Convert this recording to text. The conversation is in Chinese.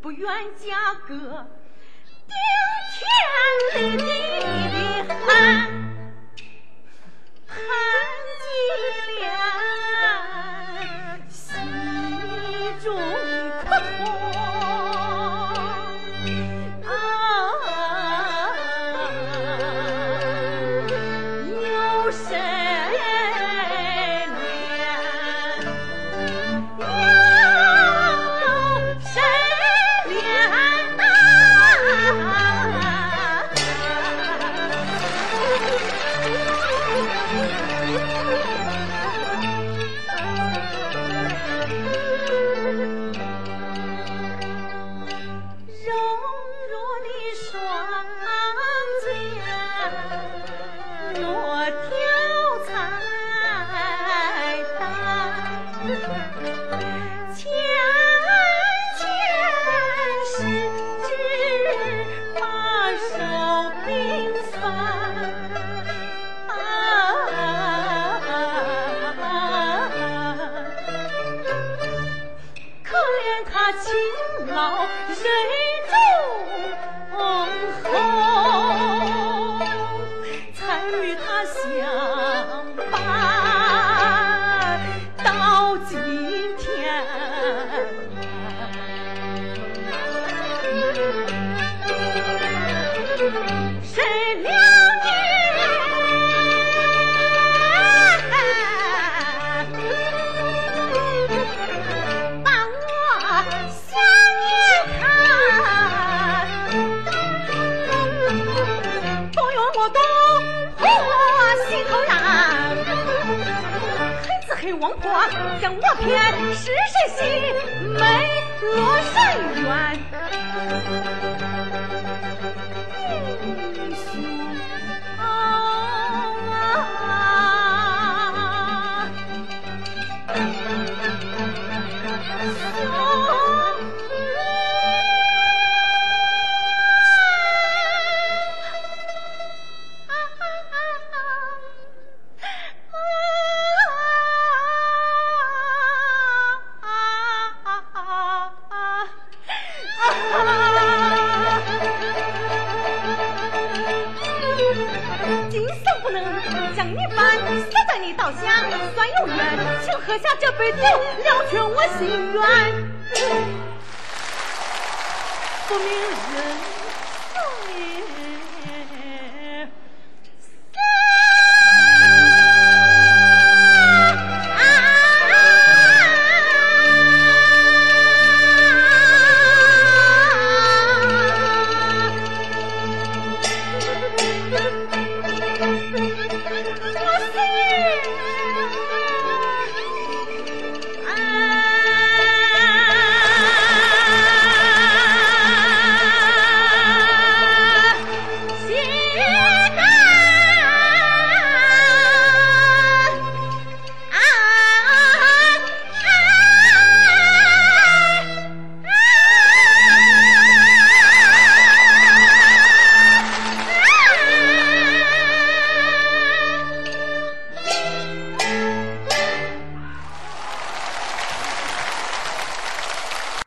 不愿嫁个顶天立地汉他勤劳忍重后，才与他相伴到今。风婆正我偏是谁心？没落谁怨今生不能像你般死在你刀下算有缘请喝下这杯酒了却我心愿。不明